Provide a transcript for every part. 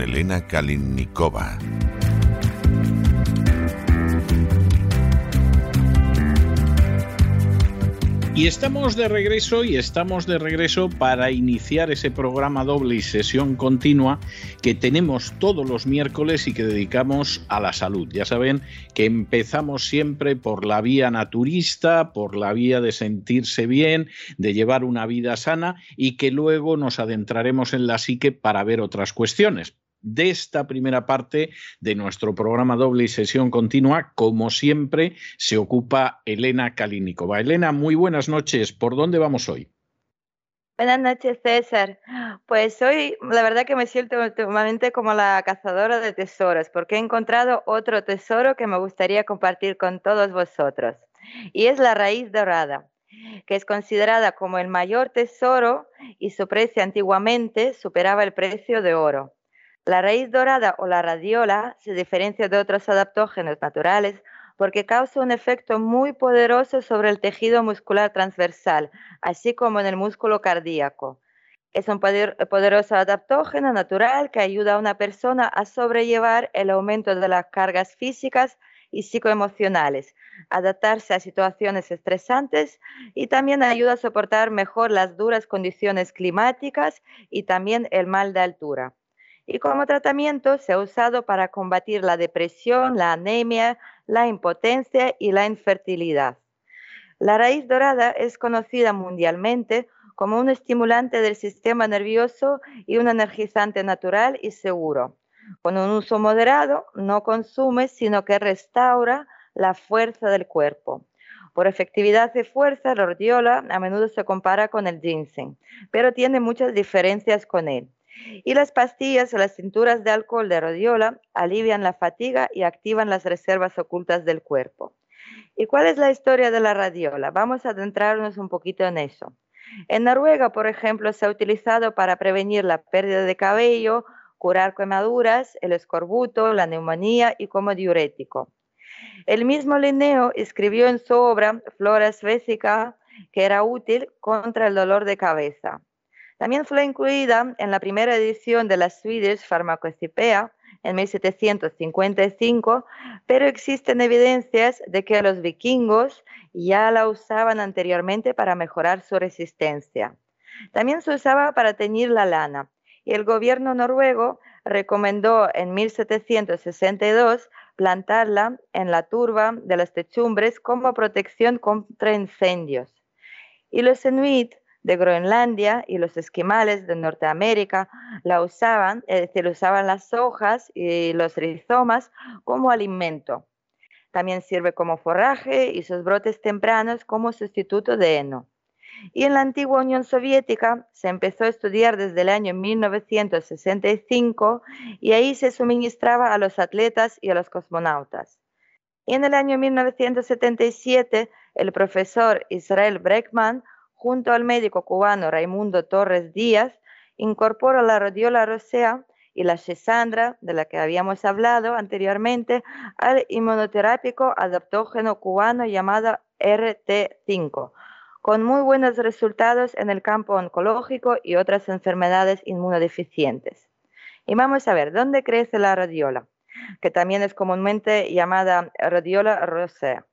Elena Kalinnikova. Y estamos de regreso y estamos de regreso para iniciar ese programa doble y sesión continua que tenemos todos los miércoles y que dedicamos a la salud. Ya saben que empezamos siempre por la vía naturista, por la vía de sentirse bien, de llevar una vida sana y que luego nos adentraremos en la psique para ver otras cuestiones de esta primera parte de nuestro programa doble y sesión continua. Como siempre, se ocupa Elena Kalinikova. Elena, muy buenas noches. ¿Por dónde vamos hoy? Buenas noches, César. Pues hoy la verdad que me siento últimamente como la cazadora de tesoros, porque he encontrado otro tesoro que me gustaría compartir con todos vosotros. Y es la raíz dorada, que es considerada como el mayor tesoro y su precio antiguamente superaba el precio de oro. La raíz dorada o la radiola se diferencia de otros adaptógenos naturales porque causa un efecto muy poderoso sobre el tejido muscular transversal, así como en el músculo cardíaco. Es un poderoso adaptógeno natural que ayuda a una persona a sobrellevar el aumento de las cargas físicas y psicoemocionales, adaptarse a situaciones estresantes y también ayuda a soportar mejor las duras condiciones climáticas y también el mal de altura y como tratamiento se ha usado para combatir la depresión, la anemia, la impotencia y la infertilidad. La raíz dorada es conocida mundialmente como un estimulante del sistema nervioso y un energizante natural y seguro. Con un uso moderado no consume, sino que restaura la fuerza del cuerpo. Por efectividad de fuerza, la rhodiola a menudo se compara con el ginseng, pero tiene muchas diferencias con él. Y las pastillas o las cinturas de alcohol de rodiola alivian la fatiga y activan las reservas ocultas del cuerpo. ¿Y cuál es la historia de la radiola? Vamos a adentrarnos un poquito en eso. En Noruega, por ejemplo, se ha utilizado para prevenir la pérdida de cabello, curar quemaduras, el escorbuto, la neumonía y como diurético. El mismo Linneo escribió en su obra Flora Svesica que era útil contra el dolor de cabeza. También fue incluida en la primera edición de la Swedish Pharmacopoeia en 1755, pero existen evidencias de que los vikingos ya la usaban anteriormente para mejorar su resistencia. También se usaba para teñir la lana y el gobierno noruego recomendó en 1762 plantarla en la turba de las techumbres como protección contra incendios. Y los inuit de Groenlandia y los esquimales de Norteamérica la usaban, es decir, usaban las hojas y los rizomas como alimento. También sirve como forraje y sus brotes tempranos como sustituto de heno. Y en la antigua Unión Soviética se empezó a estudiar desde el año 1965 y ahí se suministraba a los atletas y a los cosmonautas. Y en el año 1977 el profesor Israel Breckman junto al médico cubano Raimundo Torres Díaz, incorpora la radiola rosea y la chesandra, de la que habíamos hablado anteriormente, al inmunoterápico adaptógeno cubano llamado RT5, con muy buenos resultados en el campo oncológico y otras enfermedades inmunodeficientes. Y vamos a ver, ¿dónde crece la radiola? Que también es comúnmente llamada radiola rosea.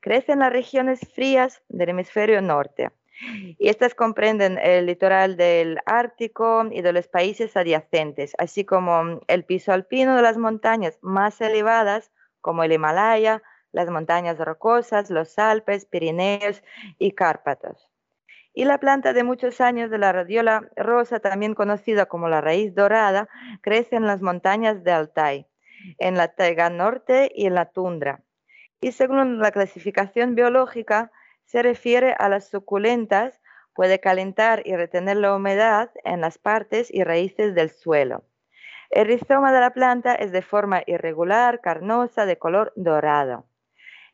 Crece en las regiones frías del hemisferio norte y estas comprenden el litoral del Ártico y de los países adyacentes, así como el piso alpino de las montañas más elevadas, como el Himalaya, las montañas rocosas, los Alpes, Pirineos y Cárpatos. Y la planta de muchos años de la radiola rosa, también conocida como la raíz dorada, crece en las montañas de Altai, en la taiga norte y en la tundra. Y según la clasificación biológica, se refiere a las suculentas, puede calentar y retener la humedad en las partes y raíces del suelo. El rizoma de la planta es de forma irregular, carnosa, de color dorado.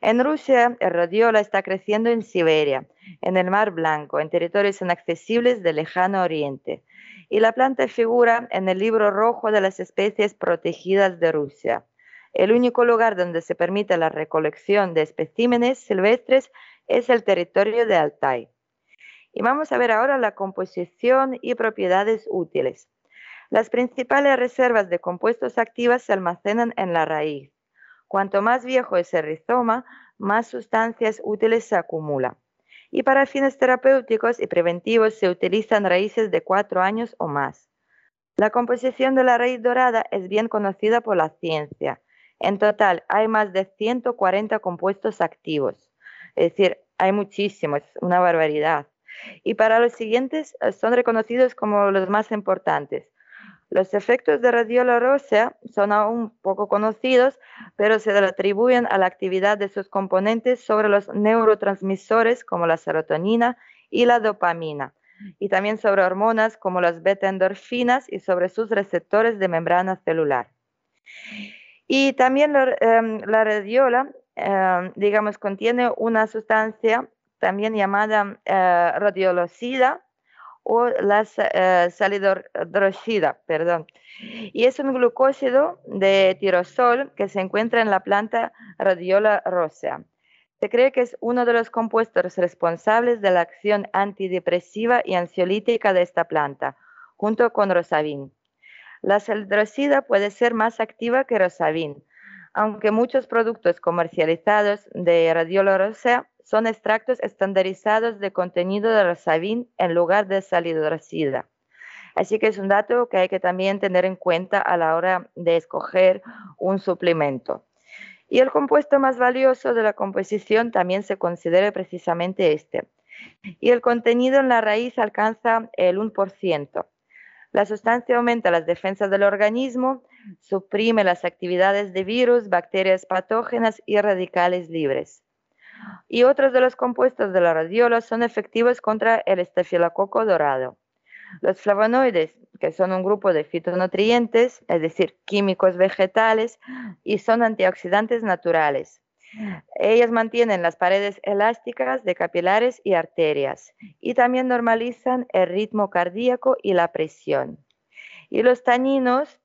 En Rusia, el rodiola está creciendo en Siberia, en el Mar Blanco, en territorios inaccesibles del lejano oriente, y la planta figura en el libro rojo de las especies protegidas de Rusia, el único lugar donde se permite la recolección de especímenes silvestres es el territorio de Altai. Y vamos a ver ahora la composición y propiedades útiles. Las principales reservas de compuestos activos se almacenan en la raíz. Cuanto más viejo es el rizoma, más sustancias útiles se acumulan. Y para fines terapéuticos y preventivos se utilizan raíces de cuatro años o más. La composición de la raíz dorada es bien conocida por la ciencia. En total hay más de 140 compuestos activos. Es decir, hay muchísimos, una barbaridad. Y para los siguientes eh, son reconocidos como los más importantes. Los efectos de radiola rosa son aún poco conocidos, pero se atribuyen a la actividad de sus componentes sobre los neurotransmisores como la serotonina y la dopamina, y también sobre hormonas como las beta-endorfinas y sobre sus receptores de membrana celular. Y también la, em, radiola, em, digamos, contiene una sustancia también llamada eh, radiolocida, o la uh, salidrosida, perdón. Y es un glucósido de tirosol que se encuentra en la planta radiola rosea. Se cree que es uno de los compuestos responsables de la acción antidepresiva y ansiolítica de esta planta, junto con rosavin. La salidrosida puede ser más activa que rosavin, aunque muchos productos comercializados de radiola rosea son extractos estandarizados de contenido de rosavin en lugar de salidrosida. Así que es un dato que hay que también tener en cuenta a la hora de escoger un suplemento. Y el compuesto más valioso de la composición también se considera precisamente este. Y el contenido en la raíz alcanza el 1%. La sustancia aumenta las defensas del organismo, suprime las actividades de virus, bacterias patógenas y radicales libres. Y otros de los compuestos de la radiola son efectivos contra el estafilococo dorado. Los flavonoides, que son un grupo de fitonutrientes, es decir, químicos vegetales, y son antioxidantes naturales. Ellas mantienen las paredes elásticas de capilares y arterias y también normalizan el ritmo cardíaco y la presión. Y los taninos,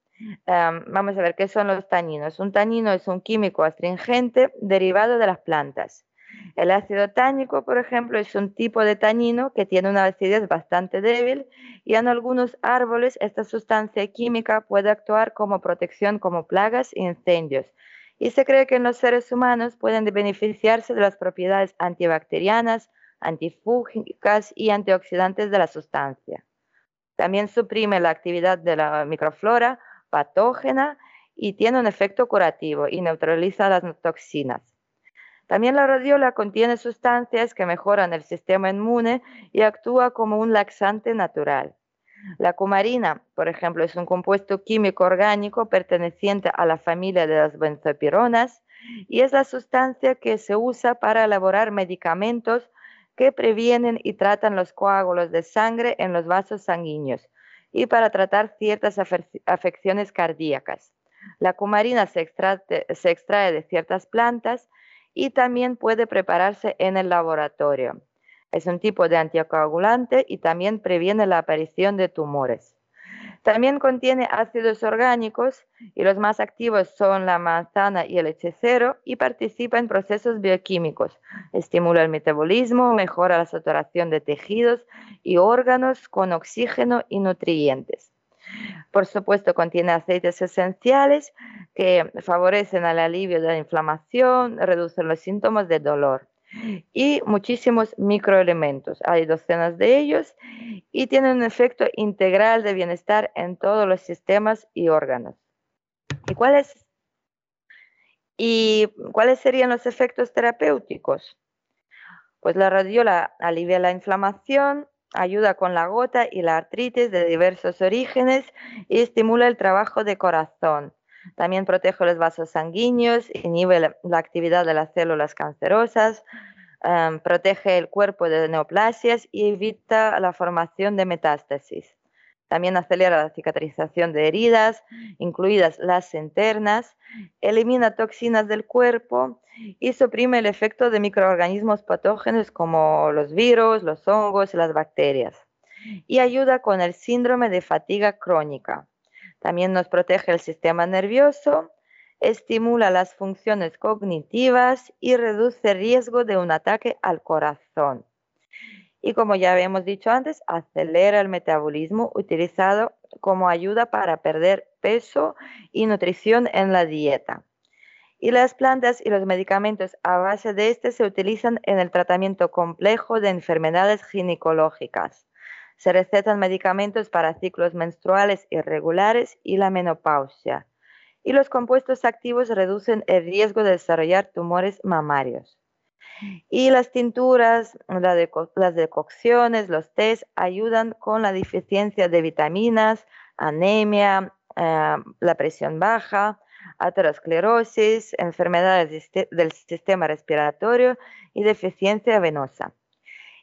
vamos a ver qué son los taninos. Un tanino es un químico astringente derivado de las plantas. El ácido tánico, por ejemplo, es un tipo de tanino que tiene una acidez bastante débil y en algunos árboles esta sustancia química puede actuar como protección como plagas e incendios. Y se cree que los seres humanos pueden beneficiarse de las propiedades antibacterianas, antifúngicas y antioxidantes de la sustancia. También suprime la actividad de la microflora patógena y tiene un efecto curativo y neutraliza las toxinas. También la radiola contiene sustancias que mejoran el sistema inmune y actúa como un laxante natural. La cumarina, por ejemplo, es un compuesto químico orgánico perteneciente a la familia de las benzopironas y es la sustancia que se usa para elaborar medicamentos que previenen y tratan los coágulos de sangre en los vasos sanguíneos y para tratar ciertas afecciones cardíacas. La cumarina se extrae, de ciertas plantas y también puede prepararse en el laboratorio. Es un tipo de anticoagulante y también previene la aparición de tumores. También contiene ácidos orgánicos y los más activos son la manzana y el hechicero y participa en procesos bioquímicos. Estimula el metabolismo, mejora la saturación de tejidos y órganos con oxígeno y nutrientes. Por supuesto, contiene aceites esenciales que favorecen el alivio de la inflamación, reducen los síntomas de dolor y muchísimos microelementos. Hay docenas de ellos y tienen un efecto integral de bienestar en todos los sistemas y órganos. ¿Y cuáles, y cuáles serían los efectos terapéuticos? Pues la radiola alivia la inflamación, ayuda con la gota y la artritis de diversos orígenes y estimula el trabajo de corazón. También protege los vasos sanguíneos, inhibe la actividad de las células cancerosas, em, protege el cuerpo de neoplasias y evita la formación de metástasis. También acelera la cicatrización de heridas, incluidas las internas, elimina toxinas del cuerpo y suprime el efecto de microorganismos patógenos como los virus, los hongos y las bacterias. Y ayuda con el síndrome de fatiga crónica. También nos protege el sistema nervioso, estimula las funciones cognitivas y reduce el riesgo de un ataque al corazón. Y como ya habíamos dicho antes, acelera el metabolismo utilizado como ayuda para perder peso y nutrición en la dieta. Y las plantas y los medicamentos a base de este se utilizan en el tratamiento complejo de enfermedades ginecológicas. Se recetan medicamentos para ciclos menstruales irregulares y la menopausia. Y los compuestos activos reducen el riesgo de desarrollar tumores mamarios. Y las tinturas, las decocciones, los tés ayudan con la deficiencia de vitaminas, anemia, eh, la presión baja, aterosclerosis, enfermedades del sistema respiratorio y deficiencia venosa.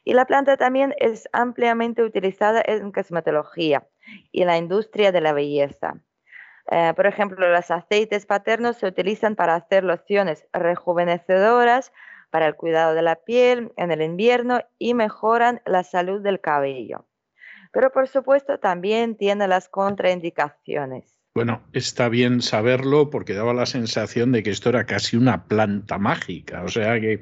Y la planta también es ampliamente utilizada en cosmetología y la industria de la belleza. Eh, por ejemplo, los aceites paternos se utilizan para hacer lociones rejuvenecedoras para el cuidado de la piel en el invierno y mejoran la salud del cabello. Pero por supuesto también tiene las contraindicaciones. Bueno, está bien saberlo porque daba la sensación de que esto era casi una planta mágica, o sea que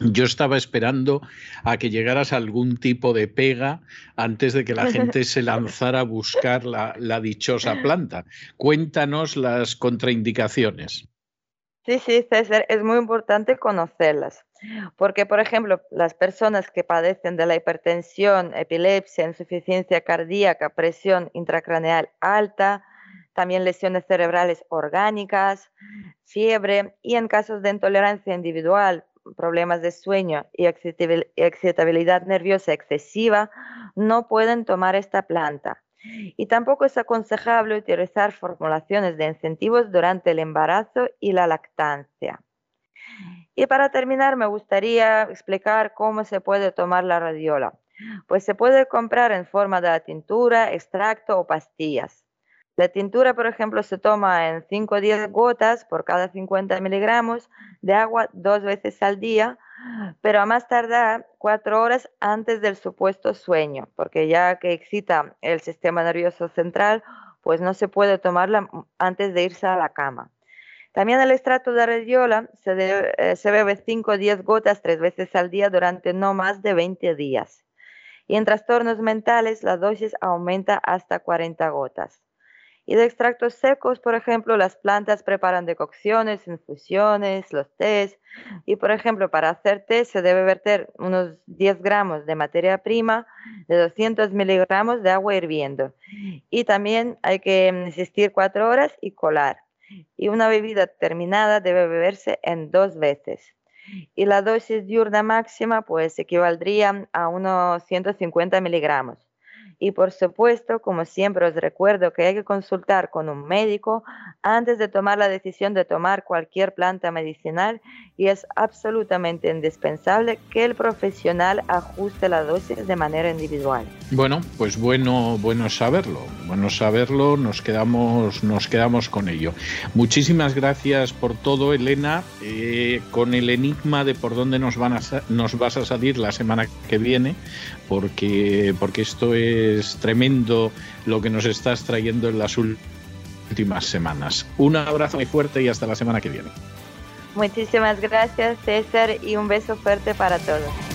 yo estaba esperando a que llegaras a algún tipo de pega antes de que la gente se lanzara a buscar la, dichosa planta. Cuéntanos las contraindicaciones. Sí, sí, César, es muy importante conocerlas. Porque, por ejemplo, las personas que padecen de la hipertensión, epilepsia, insuficiencia cardíaca, presión intracraneal alta, también lesiones cerebrales orgánicas, fiebre y en casos de intolerancia individual problemas de sueño y excitabilidad nerviosa excesiva no pueden tomar esta planta. Y tampoco es aconsejable utilizar formulaciones de incentivos durante el embarazo y la lactancia. Y para terminar, me gustaría explicar cómo se puede tomar la radiola. Pues se puede comprar en forma de tintura, extracto o pastillas. La tintura, por ejemplo, se toma en 5 o 10 gotas por cada 50 miligramos de agua dos veces al día, pero a más tardar cuatro horas antes del supuesto sueño, porque ya que excita el sistema nervioso central, pues no se puede tomarla antes de irse a la cama. También el extracto de radiola se, eh, se bebe 5 o 10 gotas tres veces al día durante no más de 20 días. Y en trastornos mentales la dosis aumenta hasta 40 gotas. Y de extractos secos, por ejemplo, las plantas preparan decocciones, infusiones, los tés. Y, por ejemplo, para hacer té se debe verter unos 10 gramos de materia prima de 200 miligramos de agua hirviendo. Y también hay que insistir cuatro horas y colar. Y una bebida terminada debe beberse en dos veces. Y la dosis diurna máxima pues equivaldría a unos 150 miligramos. Y por supuesto, como siempre os recuerdo que hay que consultar con un médico antes de tomar la decisión de tomar cualquier planta medicinal y es absolutamente indispensable que el profesional ajuste la dosis de manera individual. Bueno, pues bueno, bueno saberlo, bueno saberlo, nos quedamos, nos quedamos con ello. Muchísimas gracias por todo, Elena, eh, con el enigma de por dónde nos, van a, nos vas a salir la semana que viene, porque, porque esto es tremendo lo que nos estás trayendo en las últimas semanas. Un abrazo muy fuerte y hasta la semana que viene. Muchísimas gracias César y un beso fuerte para todos.